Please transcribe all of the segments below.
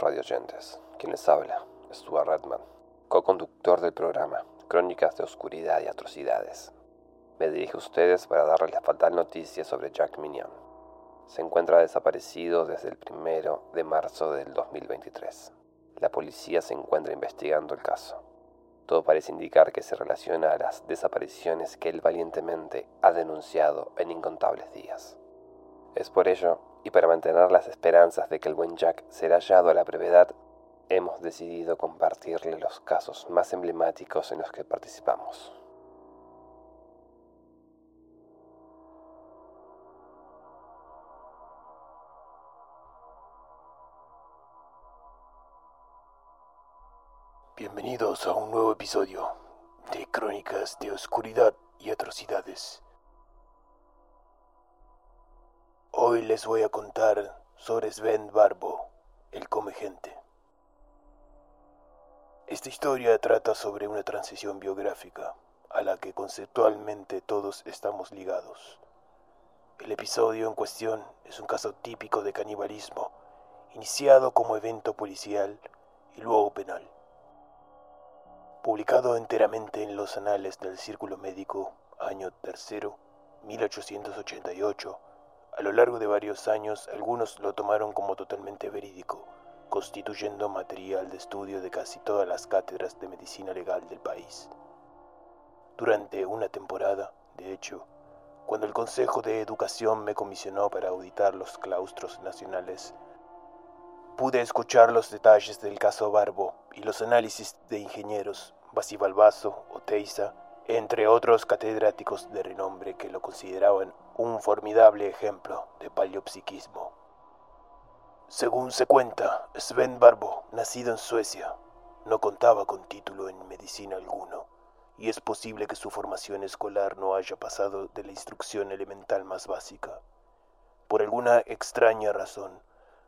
Estimados radioyentes, quien les habla, Stuart Redman, co-conductor del programa Crónicas de Oscuridad y Atrocidades. Me dirijo a ustedes para darles la fatal noticia sobre Jack Minion. Se encuentra desaparecido desde el primero de marzo del 2023. La policía se encuentra investigando el caso. Todo parece indicar que se relaciona a las desapariciones que él valientemente ha denunciado en incontables días. Es por ello, y para mantener las esperanzas de que el buen Jack será hallado a la brevedad, hemos decidido compartirle los casos más emblemáticos en los que participamos. Bienvenidos a un nuevo episodio de Crónicas de Oscuridad y Atrocidades. Hoy les voy a contar sobre Sven Barbo, el come gente. Esta historia trata sobre una transición biográfica a la que conceptualmente todos estamos ligados. El episodio en cuestión es un caso típico de canibalismo, iniciado como evento policial y luego penal publicado enteramente en los anales del Círculo Médico, año tercero, 1888. A lo largo de varios años, algunos lo tomaron como totalmente verídico, constituyendo material de estudio de casi todas las cátedras de medicina legal del país. Durante una temporada, de hecho, cuando el Consejo de Educación me comisionó para auditar los claustros nacionales, pude escuchar los detalles del caso Barbo y los análisis de ingenieros Basibalbazo, Oteiza, entre otros catedráticos de renombre que lo consideraban un formidable ejemplo de paleopsiquismo. Según se cuenta, Sven Barbo, nacido en Suecia, no contaba con título en medicina alguno, y es posible que su formación escolar no haya pasado de la instrucción elemental más básica. Por alguna extraña razón,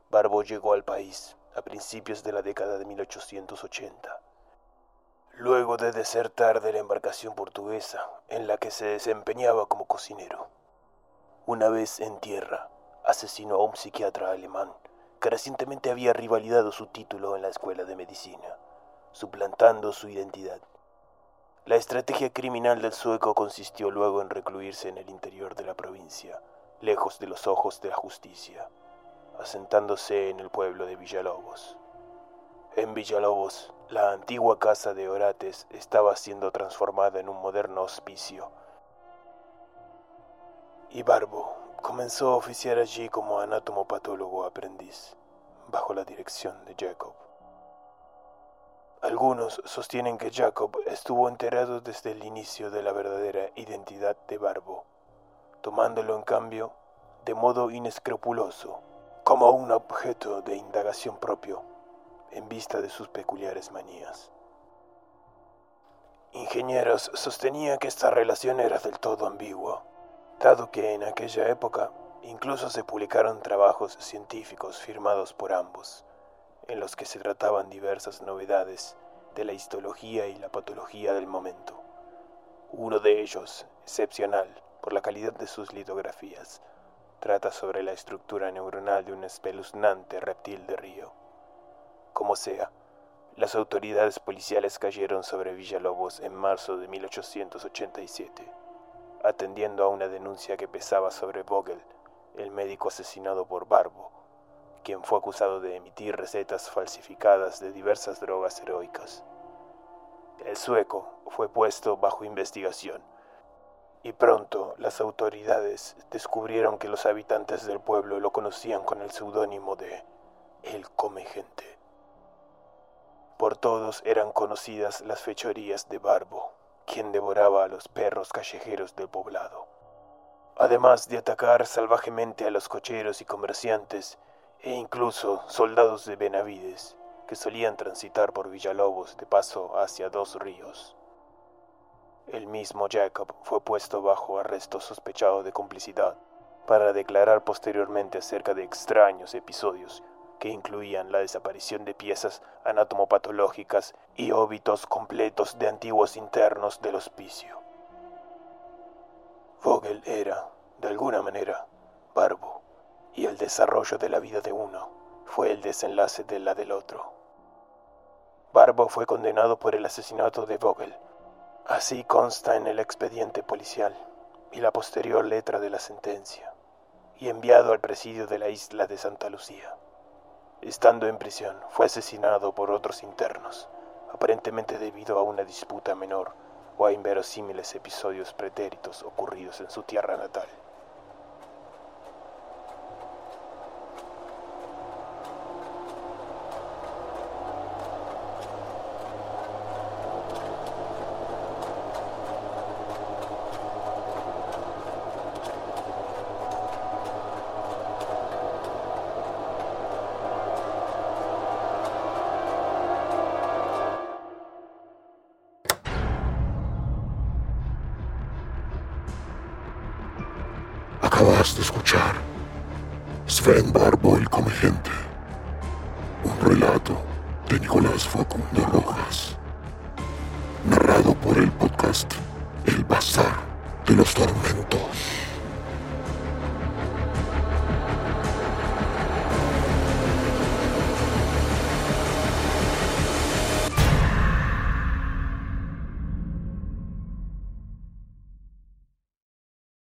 Barbo llegó al país a principios de la década de 1880 luego de desertar de la embarcación portuguesa en la que se desempeñaba como cocinero. Una vez en tierra, asesinó a un psiquiatra alemán que recientemente había rivalidado su título en la escuela de medicina, suplantando su identidad. La estrategia criminal del sueco consistió luego en recluirse en el interior de la provincia, lejos de los ojos de la justicia, asentándose en el pueblo de Villalobos. En Villalobos, la antigua casa de Orates estaba siendo transformada en un moderno hospicio. Y Barbo comenzó a oficiar allí como anatomopatólogo aprendiz, bajo la dirección de Jacob. Algunos sostienen que Jacob estuvo enterado desde el inicio de la verdadera identidad de Barbo, tomándolo en cambio de modo inescrupuloso, como un objeto de indagación propio en vista de sus peculiares manías. Ingenieros sostenía que esta relación era del todo ambigua, dado que en aquella época incluso se publicaron trabajos científicos firmados por ambos, en los que se trataban diversas novedades de la histología y la patología del momento. Uno de ellos, excepcional por la calidad de sus litografías, trata sobre la estructura neuronal de un espeluznante reptil de río. Como sea, las autoridades policiales cayeron sobre Villalobos en marzo de 1887, atendiendo a una denuncia que pesaba sobre Vogel, el médico asesinado por Barbo, quien fue acusado de emitir recetas falsificadas de diversas drogas heroicas. El sueco fue puesto bajo investigación y pronto las autoridades descubrieron que los habitantes del pueblo lo conocían con el seudónimo de El Come Gente. Por todos eran conocidas las fechorías de Barbo, quien devoraba a los perros callejeros del poblado. Además de atacar salvajemente a los cocheros y comerciantes, e incluso soldados de Benavides, que solían transitar por Villalobos de paso hacia dos ríos. El mismo Jacob fue puesto bajo arresto sospechado de complicidad para declarar posteriormente acerca de extraños episodios que incluían la desaparición de piezas anatomopatológicas y óbitos completos de antiguos internos del hospicio. Vogel era, de alguna manera, barbo, y el desarrollo de la vida de uno fue el desenlace de la del otro. Barbo fue condenado por el asesinato de Vogel. Así consta en el expediente policial y la posterior letra de la sentencia, y enviado al presidio de la isla de Santa Lucía. Estando en prisión, fue asesinado por otros internos, aparentemente debido a una disputa menor o a inverosímiles episodios pretéritos ocurridos en su tierra natal. Acabas de escuchar. Sven Barbo el Come Gente, un relato de Nicolás Facundo Rojas, narrado por el podcast El Bazar de los Tormentos.